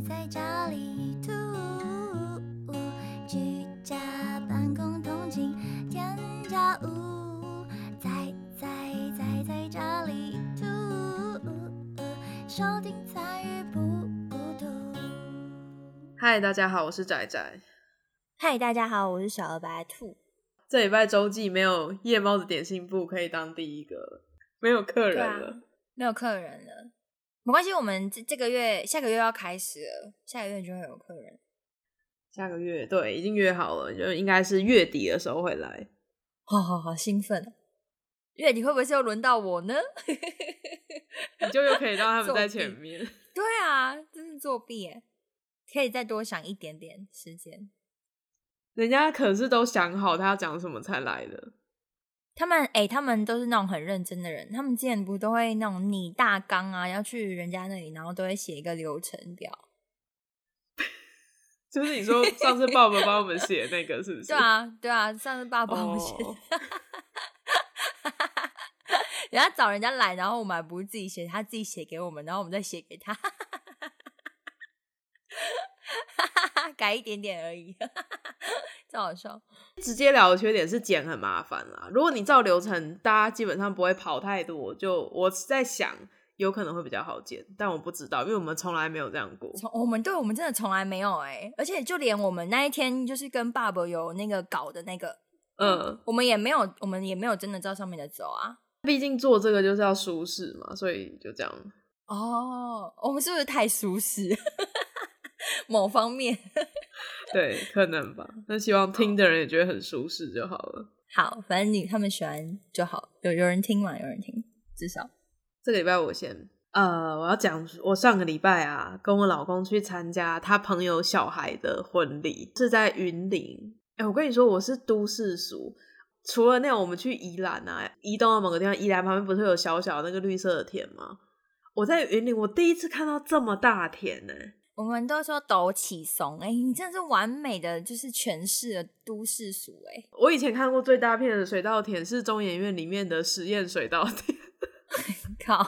宅在家里吐，居家办公通勤添加物，宅在宅在家里吐，收听参与不孤独。嗨，大家好，我是仔仔。嗨，大家好，我是小鹅白兔。这礼拜周记没有夜猫子点心部可以当第一个了，没有客人了。，没有客人了，没关系，我们这这个月、下个月要开始了，下个月就会有客人。下个月对，已经约好了，就应该是月底的时候会来。好好好，兴奋哦！月底会不会是又轮到我呢？你就又可以让他们在前面。对啊，真是作弊耶！可以再多想一点点时间。人家可是都想好他要讲什么才来的。他们哎、他们都是那种很认真的人。他们之前不都会那种拟大纲啊，要去人家那里，然后都会写一个流程表。就是你说上次爸爸帮我们写那个是不是？对啊，对啊，上次爸爸帮我们写 人家找人家来，然后我们还不是自己写，他自己写给我们，然后我们再写给他，改一点点而已，真好笑。直接聊的缺点是剪很麻烦啦。如果你照流程，大家基本上不会跑太多。就我在想，有可能会比较好剪，但我不知道，因为我们从来没有这样过。从我们对我们真的从来没有哎、而且就连我们那一天就是跟爸爸有那个搞的那个，嗯，我们也没有，我们也没有真的照上面的走啊。毕竟做这个就是要舒适嘛，所以就这样。哦，我们是不是太舒适？某方面 对，可能吧。那希望听的人也觉得很舒适就好了。好，反正你他们喜欢就好，有有人听嘛，有人听，至少这个礼拜我先，呃，我要讲，我上个礼拜啊，跟我老公去参加他朋友小孩的婚礼，是在云林。哎、我跟你说，我是都市俗。除了那种我们去宜兰啊，移动到某个地方，宜兰旁边不是有小小那个绿色的田吗？我在云林，我第一次看到这么大田呢、我们都说抖起松，哎、你真的是完美的就是诠释了都市俗，哎，我以前看过最大片的水稻田是中研院里面的实验水稻田，靠，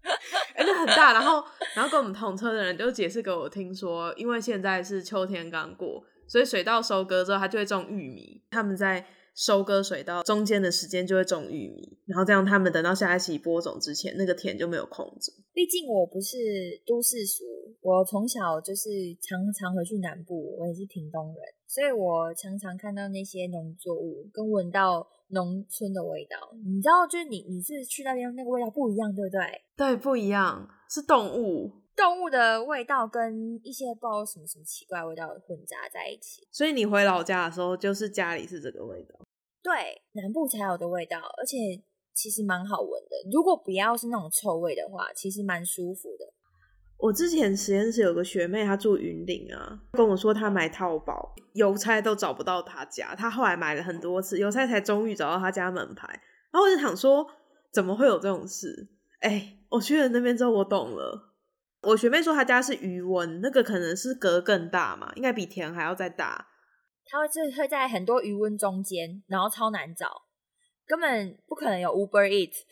哎、那很大。然后，然后跟我们同车的人就解释给我听说，因为现在是秋天刚过，所以水稻收割之后，它就会种玉米。他们在收割水稻中间的时间就会种玉米，然后这样他们等到下一期播种之前，那个田就没有空着。毕竟我不是都市俗，我从小就是常常回去南部，我也是屏东人，所以我常常看到那些农作物，跟闻到农村的味道。你知道，就是你你是去那边那个味道不一样，对不对？对，不一样，是动物。动物的味道跟一些不知道什么什么奇怪味道混杂在一起。所以你回老家的时候，就是家里是这个味道。对，南部才有的味道，而且其实蛮好闻的。如果不要是那种臭味的话，其实蛮舒服的。我之前实验室有个学妹，她住云林啊，跟我说她买淘宝邮差都找不到她家，她后来买了很多次，邮差才终于找到她家门牌。然后我就想说，怎么会有这种事？哎、我去了那边之后，我懂了。我学妹说她家是余温，那个可能是隔更大嘛，应该比田还要再大。它会是会在很多余温中间，然后超难找，根本不可能有 Uber Eat。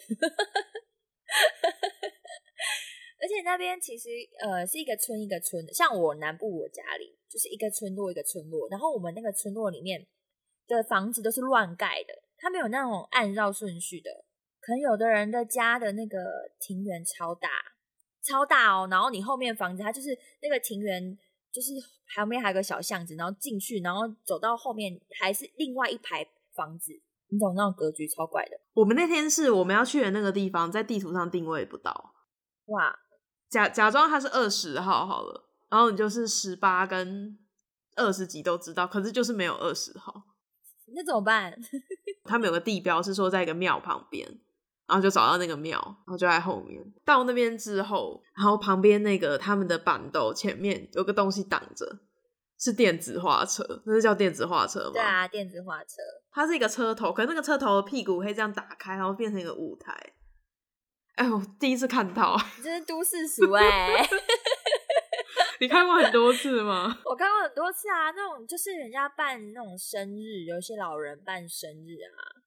而且那边其实呃是一个村一个村的，像我南部我家里就是一个村落一个村落，然后我们那个村落里面的房子都是乱盖的，它没有那种按照顺序的。可能有的人的家的那个庭园超大，超大哦，然后你后面房子它就是那个庭园，就是旁边还有个小巷子，然后进去，然后走到后面还是另外一排房子，你懂那种格局超怪的，我们那天是我们要去的那个地方，在地图上定位不到，哇！假假装他是二十号好了，然后你就是十八跟二十几都知道，可是就是没有二十号。那怎么办？他们有个地标是说在一个庙旁边，然后就找到那个庙，然后就在后面。到那边之后，然后旁边那个他们的板豆前面有个东西挡着，是电子花车，那是叫电子花车吗？对，啊，电子花车，它是一个车头，可是那个车头的屁股可以这样打开，然后变成一个舞台。哎，我第一次看到，你这是都市俗哎、你看过很多次吗？我看过很多次啊，那种就是人家办那种生日，有些老人办生日啊，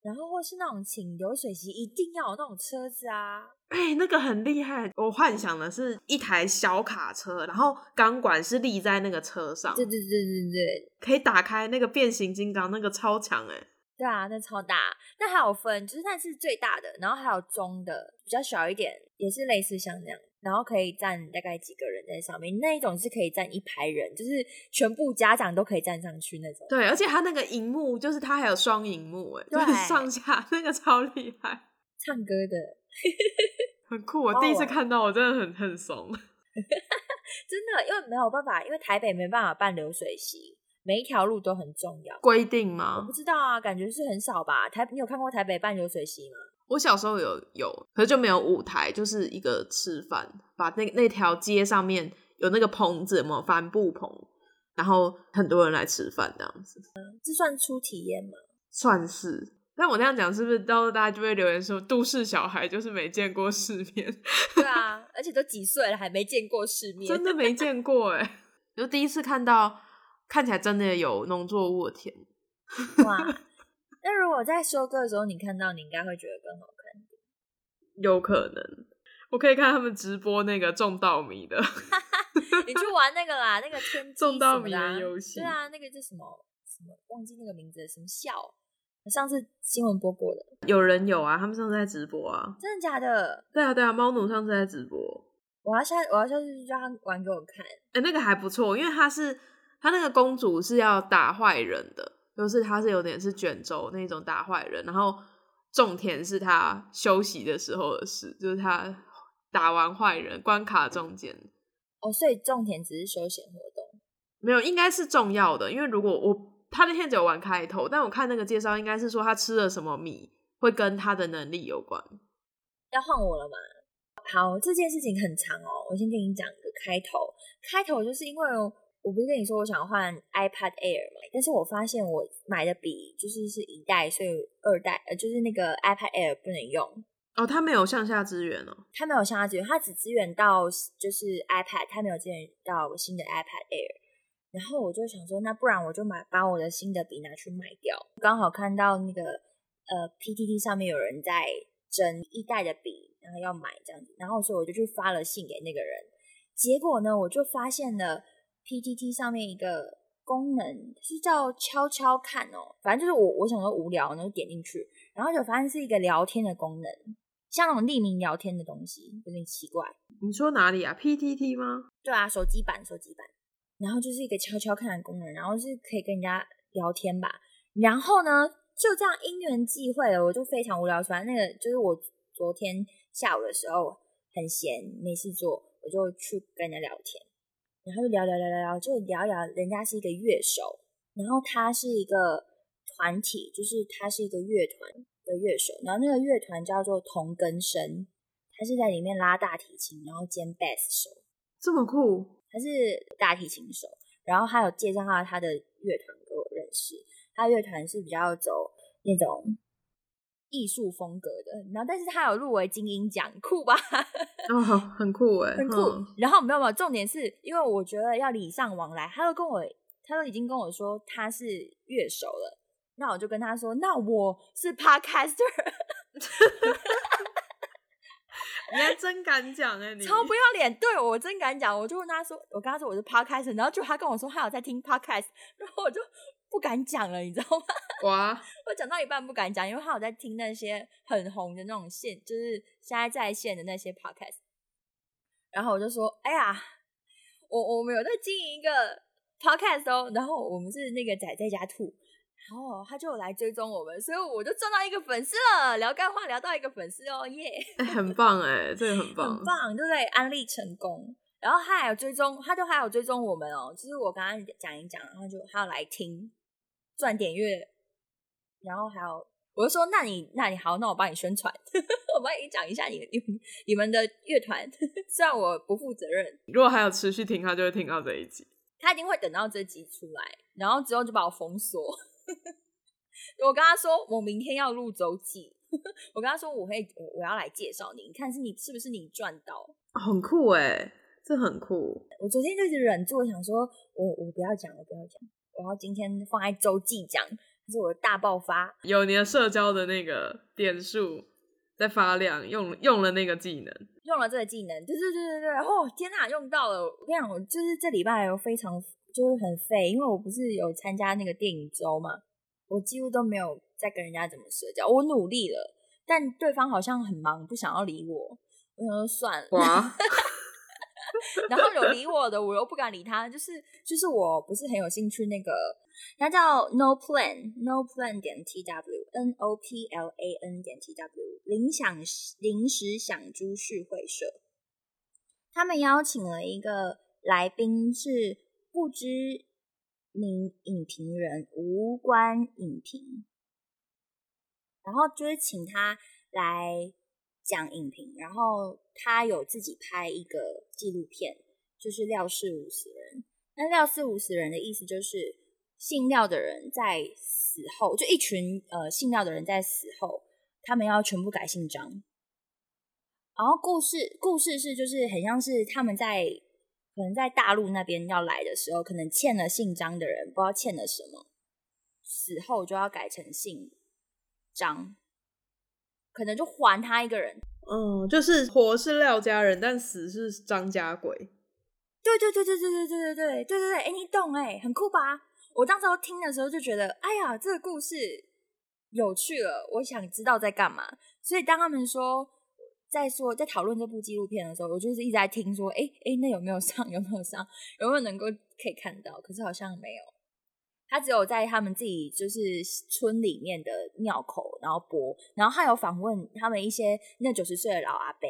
然后或是那种请流水席一定要有那种车子啊，哎、那个很厉害。我幻想的是一台小卡车，然后钢管是立在那个车上，对对对对对可以打开那个变形金刚，那个超强哎、对啊，那超大。那还有分，就是那是最大的，然后还有中的，比较小一点，也是类似像那样，然后可以站大概几个人在上面。那一种是可以站一排人，就是全部家长都可以站上去那种。对，而且它那个荧幕就是它还有双荧幕哎，就是上下那个超厉害，唱歌的，很酷。我第一次看到，我真的很很怂。真的，因为没有办法，因为台北没办法办流水席，每一条路都很重要。规定吗我不？知道啊，感觉是很少吧？台你有看过台北办流水席吗？我小时候有有，可是就没有舞台，就是一个吃饭，把那那条街上面有那个棚子，有没有帆布棚，然后很多人来吃饭这样子，这算初体验吗？算是。但我那样讲，是不是到时候大家就会留言说，都市小孩就是没见过世面，对啊，而且都几岁了还没见过世面，真的没见过哎，就第一次看到，看起来真的有农作物的田，哇！那如果在收割的时候你看到，你应该会觉得更好看。有可能。我可以看他们直播那个种稻米的，你去玩那个啦，那个天机种稻米的游戏对啊，那个叫什么什么忘记那个名字了，什么笑？上次新闻播过的，有人有啊，他们上次在直播啊，真的假的？对啊对啊，猫奴上次在直播，我要下我要下次叫他玩给我看。哎、那个还不错，因为他是他那个公主是要打坏人的，就是他是有点是卷轴那种打坏人，然后种田是他休息的时候的事，就是他打完坏人关卡中间哦，所以种田只是休闲活动。没有，应该是重要的，因为如果我他那天只有玩开头，但我看那个介绍应该是说他吃了什么米会跟他的能力有关。要换我了吗？好，这件事情很长哦，我先跟你讲个开头。开头就是因为我不是跟你说我想换 iPad Air 嘛，但是我发现我买的笔就是是一代，所以二代呃就是那个 iPad Air 不能用，哦，它没有向下支援哦。它没有向下支援，它只支援到就是 iPad，它没有支援到新的 iPad Air。然后我就想说，那不然我就买把我的新的笔拿去卖掉。刚好看到那个呃 PTT 上面有人在争一代的笔，然后要买这样子，然后所以我就去发了信给那个人。结果呢，我就发现了 PTT 上面一个功能是叫悄悄看哦，反正就是我我想说无聊，然后点进去，然后就发现是一个聊天的功能，像那种匿名聊天的东西，有点奇怪。你说哪里啊？PTT 吗？对啊，手机版，手机版，然后就是一个悄悄看的功能，然后是可以跟人家聊天吧。然后呢，就这样因缘际会了，我就非常无聊。反正那个就是我昨天下午的时候很闲，没事做，我就去跟人家聊天，然后就聊聊聊聊聊，就聊聊，人家是一个乐手，然后他是一个团体，就是他是一个乐团的乐手，然后那个乐团叫做同根生，他是在里面拉大提琴，然后兼 bass 手。这么酷？他是大提琴手，然后他有介绍他他的乐团给我认识。他乐团是比较走那种艺术风格的，然后但是他有入围金鹰奖，酷吧？哦，很酷哎，很酷。嗯然后没有没有，重点是因为我觉得要礼尚往来，他都跟我，他都已经跟我说他是乐手了，那我就跟他说，那我是 podcaster，你还真敢讲哎，你超不要脸，对我真敢讲，我就问他说，我跟他说我是 podcast，然后就他跟我说他有在听 podcast，然后我就不敢讲了，你知道吗？哇，我讲到一半不敢讲，因为他有在听那些很红的那种线，就是现在在线的那些 podcast。然后我就说：“哎呀，我我们有在经营一个 podcast 哦，然后我们是那个仔在家兔，然后他就有来追踪我们，所以我就赚到一个粉丝了，聊干话聊到一个粉丝哦，耶、哎很棒哎，这个很棒，很棒，对不对？安利成功。然后他还有追踪，他就还有追踪我们哦。就是我刚刚讲一讲，然后就他要来听赚点阅，然后还有我就说，那你那你好，那我帮你宣传，我帮你讲一下你你们你们的乐团，虽然我不负责任，如果还有持续听，他就会听到这一集。他一定会等到这集出来，然后之后就把我封锁。我跟他说，我明天要录周记。我跟他说，我会我我要来介绍你，你看是你是不是你赚到？很酷哎，这很酷。我昨天就一直忍住，我想说我我不要讲，我不要讲，我要今天放在周记讲，这是我的大爆发。有你的社交的那个点数在发亮，用用了那个技能，用了这个技能，对对对对对，哦天哪，用到了！我跟你讲，我就是这礼拜有非常就是很废，因为我不是有参加那个电影周嘛，我几乎都没有在跟人家怎么社交。我努力了，但对方好像很忙，不想要理我。我想说算了，哇，然后有理我的，我又不敢理他，就是就是我不是很有兴趣那个，他叫 No Plan No Plan 点 T W N O P L A N 点 T W 临想临时想株式会社，他们邀请了一个来宾是不知名影评人无关影评，然后就是请他来。讲影评，然后他有自己拍一个纪录片，就是廖氏五十人。那廖氏五十人的意思就是姓廖的人在死后，就一群呃姓廖的人在死后，他们要全部改姓张。然后故事故事是就是很像是他们在可能在大陆那边要来的时候，可能欠了姓张的人不知道欠了什么，死后就要改成姓张。可能就还他一个人，嗯，就是活是廖家人，但死是张家鬼。对对对对对对对对对对对对，哎，你懂哎，很酷吧？我当时候听的时候就觉得，哎呀，这个故事有趣了，我想知道在干嘛。所以当他们说在说在讨论这部纪录片的时候，我就是一直在听说，哎哎，那有没有上？有没有上？有没有能够可以看到？可是好像没有。他只有在他们自己就是村里面的庙口，然后播，然后他有访问他们一些那九十岁的老阿伯，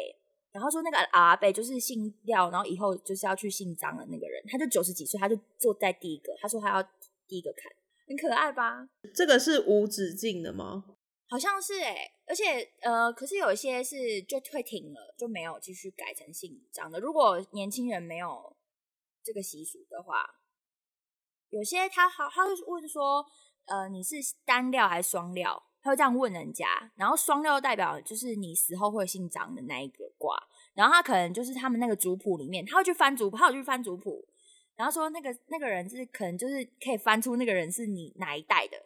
然后说那个老阿伯就是姓廖，然后以后就是要去姓张的那个人，他就九十几岁，他就坐在第一个，他说他要第一个看，很可爱吧？这个是无止境的吗？好像是哎，而且呃，可是有一些是就退停了，就没有继续改成姓张的。如果年轻人没有这个习俗的话。有些他好，他会问说，呃，你是单料还是双料？他会这样问人家。然后双料代表就是你死后会姓张的那一个卦。然后他可能就是他们那个族谱里面，他会去翻族谱，他有去翻族谱，然后说那个那个人是可能就是可以翻出那个人是你哪一代的。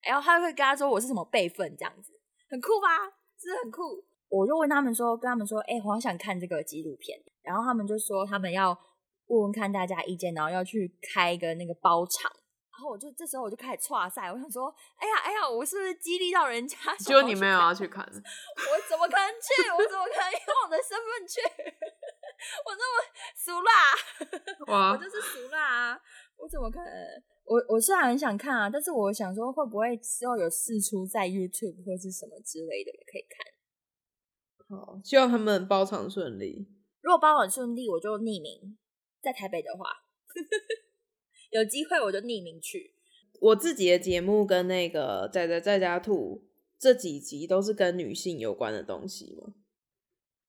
然后他会跟他说我是什么辈分这样子，很酷吧？是不是很酷？我就问他们说，跟他们说，哎，我好想看这个纪录片。然后他们就说他们要。问问看大家意见，然后要去开一个那个包场，然后我就这时候我就开始岔赛，我想说，哎呀哎呀，我是不是激励到人家？结果你没有要去看，我怎么可能去？我怎么可能用我的身份去？我那么俗辣，我就是俗辣啊！我怎么可能？我我虽然很想看啊，但是我想说，会不会之后有试出在 YouTube 或是什么之类的可以看？好，希望他们包场顺利。如果包场顺利，我就匿名。在台北的话，有机会我就匿名去。我自己的节目跟那个仔仔在家兔这几集都是跟女性有关的东西嘛。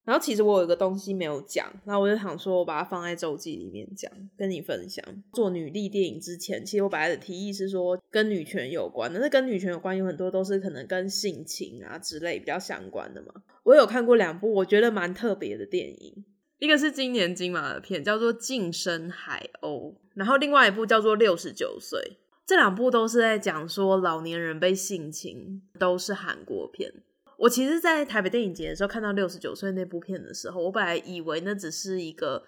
然后其实我有一个东西没有讲，然后我就想说，我把它放在周记里面讲，跟你分享。做女力电影之前，其实我本来的提议是说跟女权有关，但是跟女权有关有很多都是可能跟性情啊之类比较相关的嘛。我有看过两部我觉得蛮特别的电影。一个是今年金马的片，叫做《晋升海鸥》，然后另外一部叫做《六十九岁》。这两部都是在讲说老年人被性侵，都是韩国片。我其实，在台北电影节的时候看到《六十九岁》那部片的时候，我本来以为那只是一个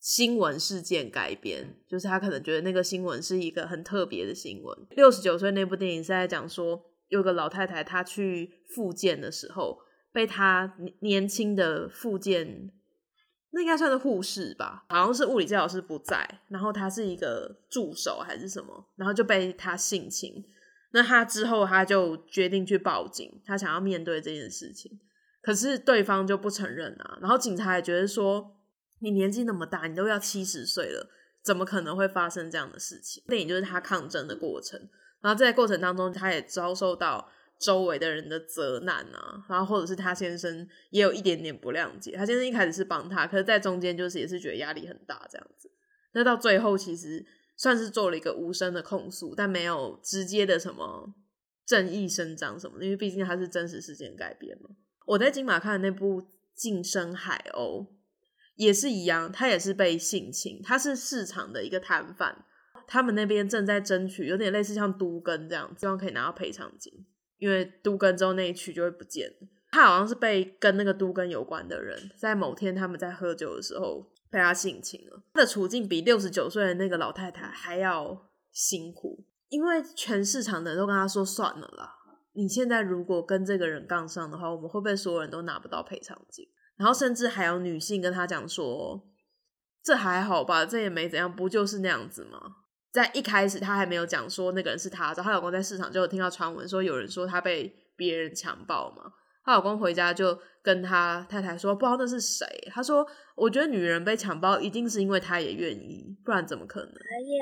新闻事件改编，就是他可能觉得那个新闻是一个很特别的新闻。《六十九岁》那部电影是在讲说，有个老太太她去复健的时候，被她年轻的复健。那应该算是护士吧，好像是物理治疗师不在，然后他是一个助手还是什么，然后就被他性侵。那他之后他就决定去报警，他想要面对这件事情，可是对方就不承认啊。然后警察也觉得说，你年纪那么大，你都要七十岁了，怎么可能会发生这样的事情？电影就是他抗争的过程，然后在过程当中，他也遭受到。周围的人的责难啊，然后或者是他先生也有一点点不谅解。他先生一开始是帮他，可是在中间就是也是觉得压力很大这样子。那到最后其实算是做了一个无声的控诉，但没有直接的什么正义伸张什么，因为毕竟他是真实事件改编嘛。我在金马看的那部《晋升海鸥》也是一样，他也是被性侵，他是市场的一个摊贩。他们那边正在争取，有点类似像都根这样，希望可以拿到赔偿金，因为都根之后那一区就会不见。他好像是被跟那个都根有关的人，在某天他们在喝酒的时候被他性侵了。他的处境比六十九岁的那个老太太还要辛苦，因为全市场的人都跟他说算了啦。你现在如果跟这个人杠上的话，我们会不会所有人都拿不到赔偿金？然后甚至还有女性跟他讲说。这还好吧，这也没怎样，不就是那样子吗？在一开始，她还没有讲说那个人是她，她老公在市场就有听到传闻说有人说她被别人强暴嘛。她老公回家就跟他太太说，不知道那是谁。他说：“我觉得女人被强暴一定是因为她也愿意，不然怎么可能？”哎耶，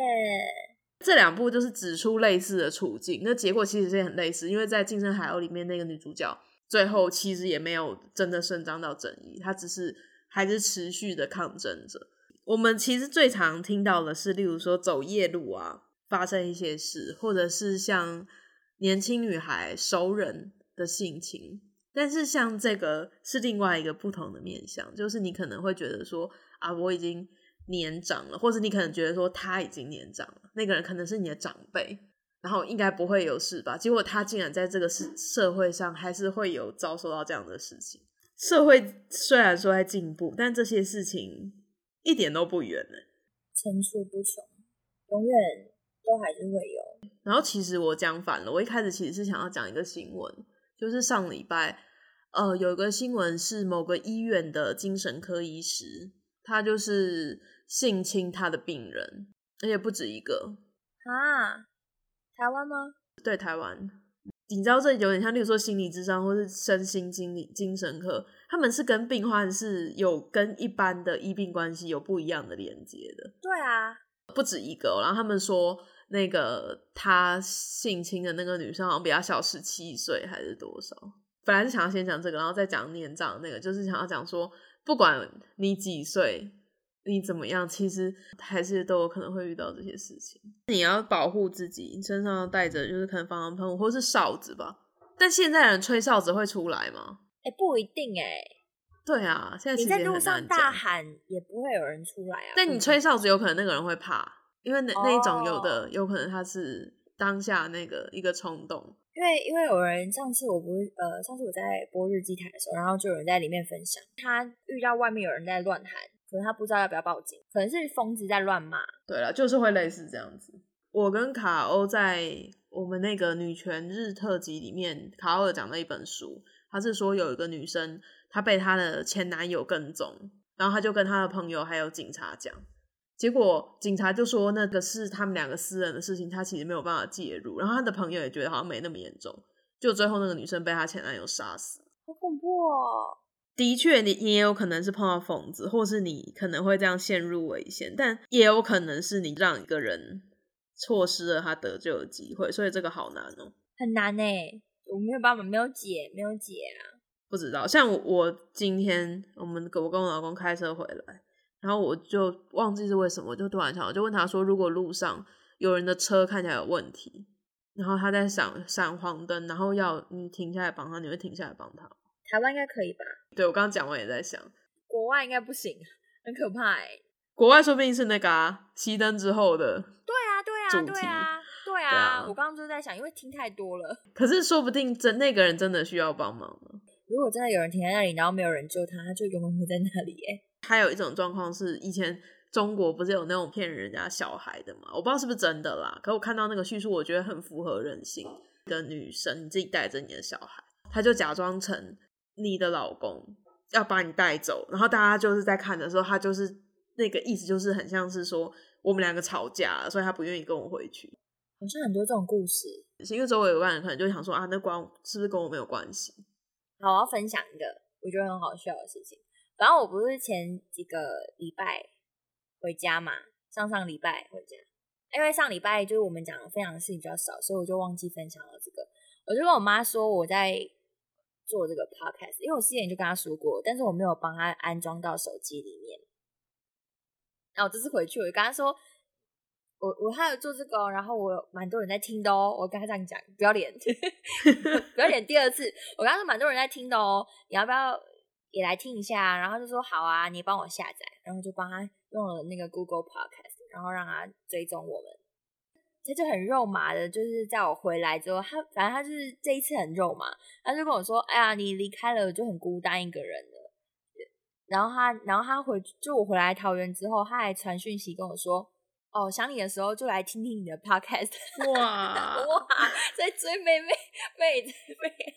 这两部就是指出类似的处境，那结果其实也很类似，因为在《晋升海鸥》里面那个女主角最后其实也没有真的伸张到正义，她只是还是持续的抗争着。我们其实最常听到的是，例如说走夜路啊，发生一些事，或者是像年轻女孩熟人的性情。但是像这个是另外一个不同的面向，就是你可能会觉得说啊，我已经年长了，或者你可能觉得说他已经年长了，那个人可能是你的长辈，然后应该不会有事吧？结果他竟然在这个社社会上还是会有遭受到这样的事情。社会虽然说在进步，但这些事情。一点都不远呢，层出不穷，永远都还是会有。然后其实我讲反了，我一开始其实是想要讲一个新闻，就是上礼拜，呃，有一个新闻是某个医院的精神科医师，他就是性侵他的病人，而且不止一个啊。台湾吗？对，台湾。你知道这有点像，例如说心理智商或是身心精理精神科，他们是跟病患是有跟一般的医病关系有不一样的连接的。对啊，不止一个。然后他们说，那个他性侵的那个女生好像比他小十七岁还是多少？本来是想要先讲这个，然后再讲年长那个，就是想要讲说，不管你几岁。你怎么样？其实还是都有可能会遇到这些事情。你要保护自己，你身上带着就是可能防狼喷雾或是哨子吧。但现在人吹哨子会出来吗？哎，不一定哎。对啊，现在你在路上大喊也不会有人出来啊。但你吹哨子，有可能那个人会怕，因为那那一种有的有可能他是当下那个一个冲动。因为因为有人上次我不是呃上次我在播日记台的时候，然后就有人在里面分享，他遇到外面有人在乱喊。可能他不知道要不要报警，可能是疯子在乱骂。对了，就是会类似这样子。我跟卡欧在我们那个女权日特辑里面，卡欧讲了一本书，他是说有一个女生，她被她的前男友跟踪，然后她就跟她的朋友还有警察讲，结果警察就说那个是他们两个私人的事情，他其实没有办法介入。然后她的朋友也觉得好像没那么严重，就最后那个女生被她前男友杀死，好恐怖哦。的确，你你也有可能是碰到疯子，或是你可能会这样陷入危险，但也有可能是你让一个人错失了他得救的机会，所以这个好难哦，很难呢，我没有办法，没有解，没有解啊，不知道。像我今天，我们我跟我老公开车回来，然后我就忘记是为什么，就突然想，我就问他说，如果路上有人的车看起来有问题，然后他在闪闪黄灯，然后要你停下来帮他，你会停下来帮他？台湾应该可以吧？对我刚刚讲完也在想，国外应该不行，很可怕哎。国外说不定是那个啊，熄灯之后的。对啊，对啊，对啊，对啊。我刚刚就在想，因为听太多了。可是说不定真那个人真的需要帮忙呢。如果真的有人停在那里，然后没有人救他，他就永远会在那里哎。还有一种状况是，以前中国不是有那种骗人家小孩的嘛？我不知道是不是真的啦。可我看到那个叙述，我觉得很符合人性。一个女生，你自己带着你的小孩，她就假装成。你的老公要把你带走，然后大家就是在看的时候，他就是那个意思，就是很像是说我们两个吵架了，所以他不愿意跟我回去。好像很多这种故事，因为周围有个人可能就想说啊，那关是不是跟我没有关系？好，我要分享一个我觉得很好笑的事情。反正我不是前几个礼拜回家嘛，上上礼拜回家，因为上礼拜就是我们讲的非常事情比较少，所以我就忘记分享了这个。我就跟我妈说我在。做这个 podcast，因为我之前就跟她说过，但是我没有帮她安装到手机里面。然后这次回去，我就跟她说，我我还有做这个，然后我蛮多人在听的哦。我跟他这样讲，不要脸，不要脸。第二次，我刚刚说蛮多人在听的哦，你要不要也来听一下？然后就说好啊，你帮我下载，然后就帮他用了那个 Google Podcast，然后让他追踪我们他就很肉麻的，就是在我回来之后，他反正他就是这一次很肉麻，他就跟我说：“哎呀，你离开了，就很孤单一个人了。”然后他，然后他回就我回来桃园之后，他还传讯息跟我说：“哦，想你的时候就来听听你的 podcast。”哇哇，在追妹妹妹妹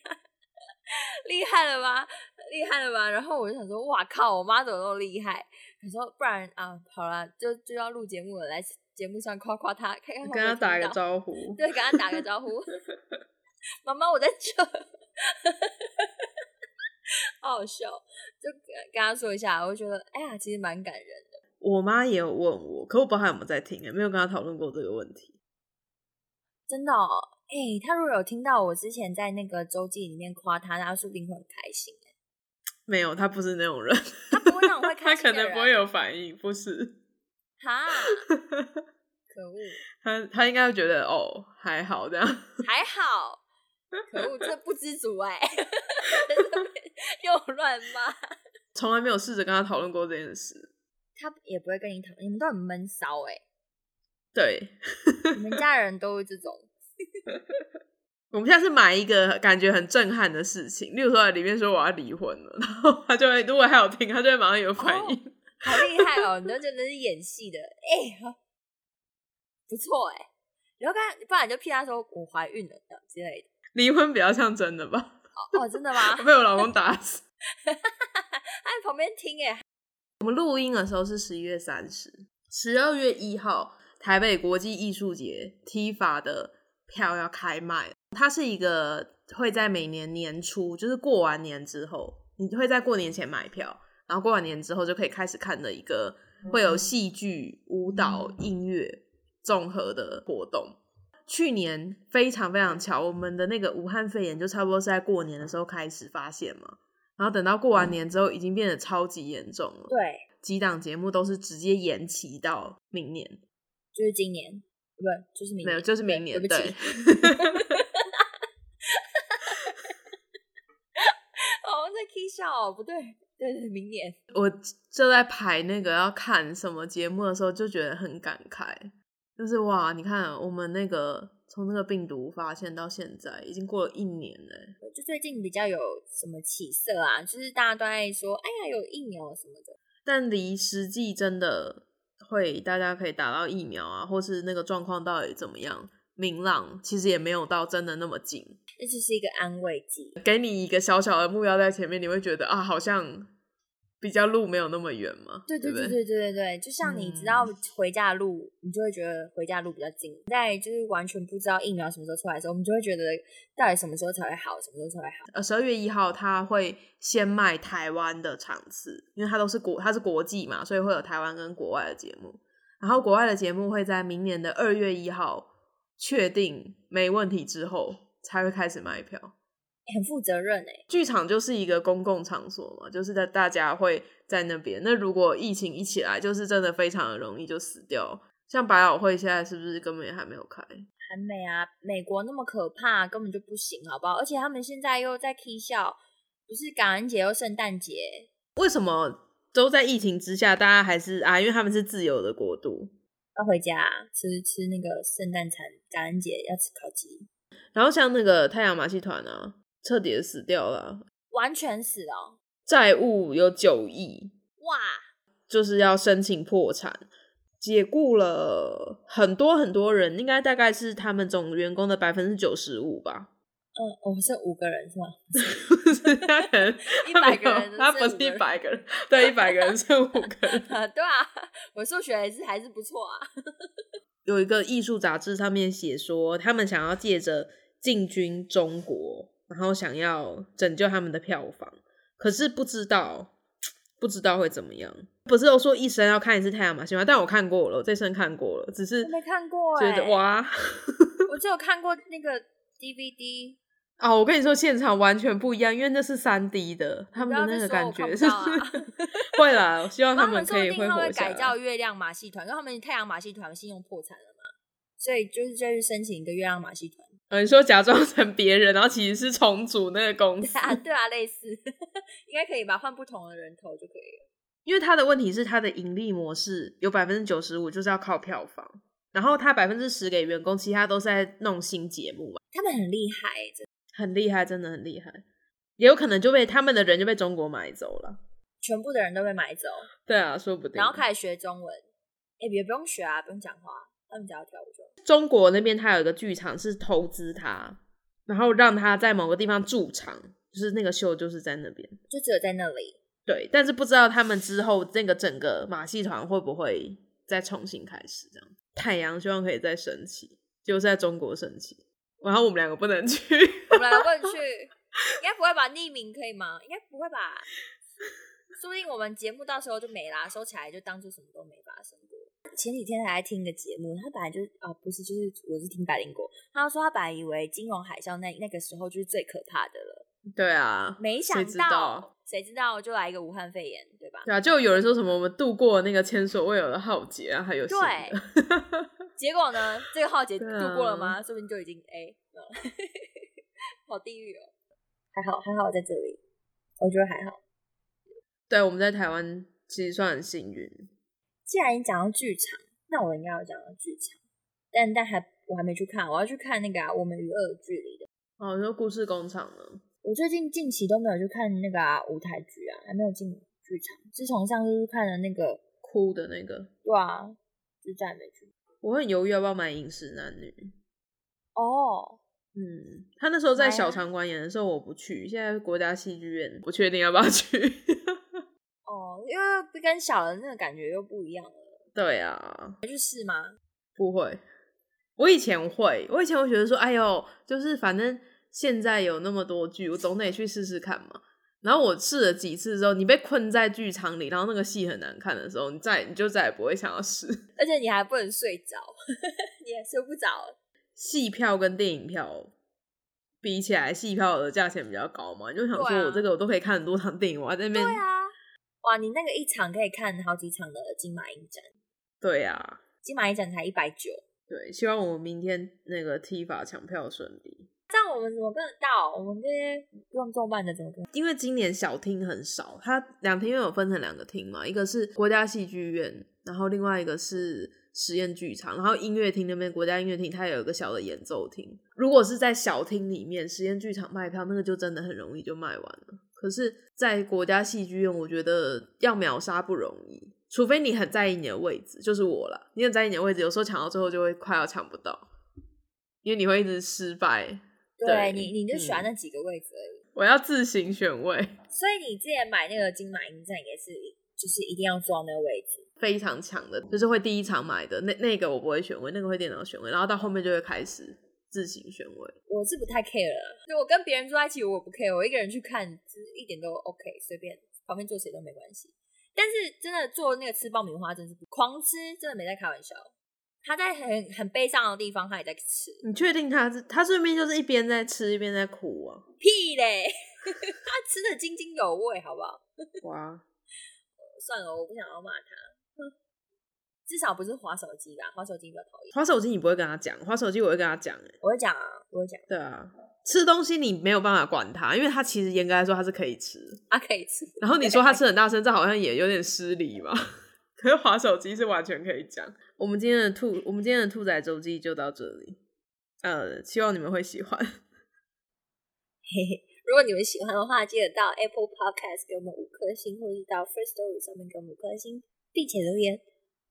啊，厉害了吧？厉害了吧？然后我就想说：“哇靠，我妈怎么那么厉害？”他说：“不然啊，好了，就就要录节目了，来节目上夸夸她，看看跟她打个招呼。对，跟她打个招呼。妈妈，我在这，好好笑。就跟跟她说一下，我觉得，哎呀，其实蛮感人的。我妈也有问我，可我不知道她有没有在听，没有跟她讨论过这个问题。真的，哦，哎，他如果有听到我之前在那个周记里面夸他，他说不定会很开心。没有，他不是那种人，他不会那种会 开心他可能不会有反应，不是。哈，可恶！他他应该会觉得哦，还好这样，还好。可恶，这不知足哎，又乱骂。从来没有试着跟他讨论过这件事。他也不会跟你讨论，你们都很闷骚哎。对，你们家人都是这种。我们现在是买一个感觉很震撼的事情，例如说里面说我要离婚了，然后他就会如果还有听，他就会马上有反应。好厉害哦！你都真的是演戏的，哎，不错哎。然后刚不然就骗他说我怀孕了之类的。离婚比较像真的吧？哦，真的吗？被我老公打死。他在旁边听哎。我们录音的时候是十一月三十，十二月一号台北国际艺术节 T 法的票要开卖。它是一个会在每年年初，就是过完年之后，你会在过年前买票，然后过完年之后就可以开始看的一个会有戏剧、舞蹈、音乐综合的活动。去年非常非常巧，我们的那个武汉肺炎就差不多是在过年的时候开始发现嘛，然后等到过完年之后，已经变得超级严重了。对，几档节目都是直接延期到明年，就是今年，不就是明没有，就是明年，对。笑不对，对，明年我就在排那个要看什么节目的时候，就觉得很感慨，就是哇，你看我们那个从那个病毒发现到现在，已经过了一年了。就最近比较有什么起色啊？就是大家都在说，哎呀，有疫苗什么的，但离实际真的会大家可以打到疫苗啊，或是那个状况到底怎么样？明朗其实也没有到真的那么近，这只是一个安慰剂，给你一个小小的目标在前面，你会觉得啊，好像比较路没有那么远嘛。对对对对对对对，就像你知道回家的路，你就会觉得回家的路比较近。在就是完全不知道疫苗什么时候出来的时候，我们就会觉得到底什么时候才会好，什么时候才会好。呃，十二月一号他会先卖台湾的场次，因为它都是国，它是国际嘛，所以会有台湾跟国外的节目。然后国外的节目会在明年的二月一号。确定没问题之后才会开始卖票，很负责任哎。剧场就是一个公共场所嘛，就是在大家会在那边。那如果疫情一起来，就是真的非常的容易就死掉。像百老汇现在是不是根本也还没有开？还没啊，美国那么可怕，根本就不行，好不好？而且他们现在又在 K 笑，不是感恩节又圣诞节，为什么都在疫情之下，大家还是啊？因为他们是自由的国度。要回家吃吃那个圣诞餐，感恩节要吃烤鸡。然后像那个太阳马戏团啊，彻底的死掉了，完全死了，债务有九亿，哇，就是要申请破产，解雇了很多很多人，应该大概是他们总员工的百分之九十五吧。嗯，我是五个人是吗？一百个人，他不是一百个人，对，一百个人剩五个人。对啊，我数学还是还是不错啊。有一个艺术杂志上面写说，他们想要借着进军中国，然后想要拯救他们的票房，可是不知道不知道会怎么样。不是都说一生要看一次太阳马戏吗？但我看过了，我这生看过了，只是没看过，觉得哇，我只有看过那个 DVD。哦，我跟你说，现场完全不一样，因为那是三 D 的，他们的那个感觉是 会啦。我希望他们可以会活下改叫月亮马戏团，因为他们太阳马戏团信用破产了嘛，所以就是再去申请一个月亮马戏团。嗯，你说假装成别人，然后其实是重组那个公司 啊？对啊，类似，应该可以吧？换不同的人头就可以了。因为他的问题是，他的盈利模式有百分之九十五就是要靠票房，然后他百分之十给员工，其他都是在弄新节目嘛，他们很厉害，真的很厉害，真的很厉害。也有可能就被他们的人就被中国买走了。全部的人都被买走，对啊，说不定。然后开始学中文。哎，也不用学啊，不用讲话，他们只要跳舞就好。中国那边他有一个剧场是投资他，然后让他在某个地方驻场，就是那个秀就是在那边。就只有在那里。对，但是不知道他们之后那个整个马戏团会不会再重新开始这样。太阳希望可以再升起，就是在中国升起，然后我们两个不能去。我们两个不能去，应该不会吧？匿名可以吗？应该不会吧？说不定我们节目到时候就没啦，收起来就当做什么都没发生过。前几天还在听一个节目，他本来就是啊，不是，就是我是听百灵果，他说他本来以为金融海啸那那个时候就是最可怕的了。对啊，没想谁知道，谁知道就来一个武汉肺炎，对吧？对啊，就有人说什么我们度过那个前所未有的浩劫啊，还有对，结果呢，这个浩劫度过了吗？说不定就已经哎，嗯 好地狱哦。还好还好在这里，我觉得还好。对，我们在台湾其实算很幸运。既然你讲到剧场，那我应该要讲到剧场，但但还我还没去看，我要去看那个、啊《我们与恶的距离》的。哦，你说故事工厂呢？我最近近期都没有去看那个、啊、舞台剧啊，还没有进剧场。自从上次去看了那个，哭的那个，对啊，就再也没去。我很犹豫要不要买《饮食男女》。哦，嗯，他那时候在小场馆演的时候，我不去。现在国家戏剧院不确定要不要去。哦，因为跟小人那个感觉又不一样了。对啊，去试吗？不会。我以前会，我以前会觉得说，哎呦，就是反正现在有那么多剧，我总得去试试看嘛。然后我试了几次之后，你被困在剧场里，然后那个戏很难看的时候，你再你就再也不会想要试。而且你还不能睡着，你也睡不着。戏票跟电影票比起来，戏票的价钱比较高嘛，你就想说我这个我都可以看很多场电影，我还在那边哇，你那个一场可以看好几场的金马影展，对啊，金马影展才一百九，对，希望我们明天那个踢法抢票顺利，这样我们怎么跟得到？我们这些用重办的怎么跟？因为今年小厅很少，它两厅院有分成两个厅嘛，一个是国家戏剧院，然后另外一个是实验剧场，然后音乐厅那边国家音乐厅它有一个小的演奏厅。如果是在小厅里面实验剧场卖票，那个就真的很容易就卖完了。可是，在国家戏剧院，我觉得要秒杀不容易，除非你很在意你的位置，就是我了。你很在意你的位置，有时候抢到最后就会快要抢不到，因为你会一直失败。对对你，你就喜欢嗯那几个位置而已。我要自行选位，所以你之前买那个金马影展也是，就是一定要坐到那个位置。非常强的，就是会第一场买的那那个我不会选位，那个会电脑选位，然后到后面就会开始自行选位。我是不太 care 了，就我跟别人坐在一起，我不 care，我一个人去看，就是一点都 OK，随便旁边坐谁都没关系。但是真的做那个吃爆米花，真是狂吃，真的没在开玩笑。他在很很悲伤的地方，他也在吃，你确定他是他顺便就是一边在吃一边在哭啊？屁嘞！他吃的津津有味，好不好？哇，算了，我不想要骂他。哼至少不是划手机啦，划手机比较讨厌。滑手机你不会跟他讲，滑手机我会跟他讲、欸，我会讲啊，我会讲，对啊，吃东西你没有办法管他，因为他其实严格来说他是可以吃。他可以吃。然后你说他吃很大声，这好像也有点失礼嘛。可是滑手机是完全可以讲。我们今天的兔，我们今天的兔仔周记就到这里。呃，希望你们会喜欢。嘿嘿，如果你们喜欢的话，记得到 Apple Podcast 给我们五颗星，或者是到 First Story 上面给我们五颗星，并且留言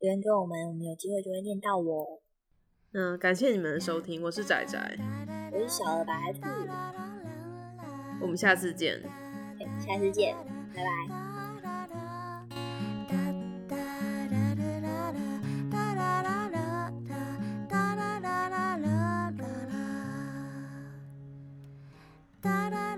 留言给我们，我们有机会就会念到我。嗯，感谢你们的收听，我是仔仔，我是小鹅白兔，我们下次见。下次见，拜拜。哒哒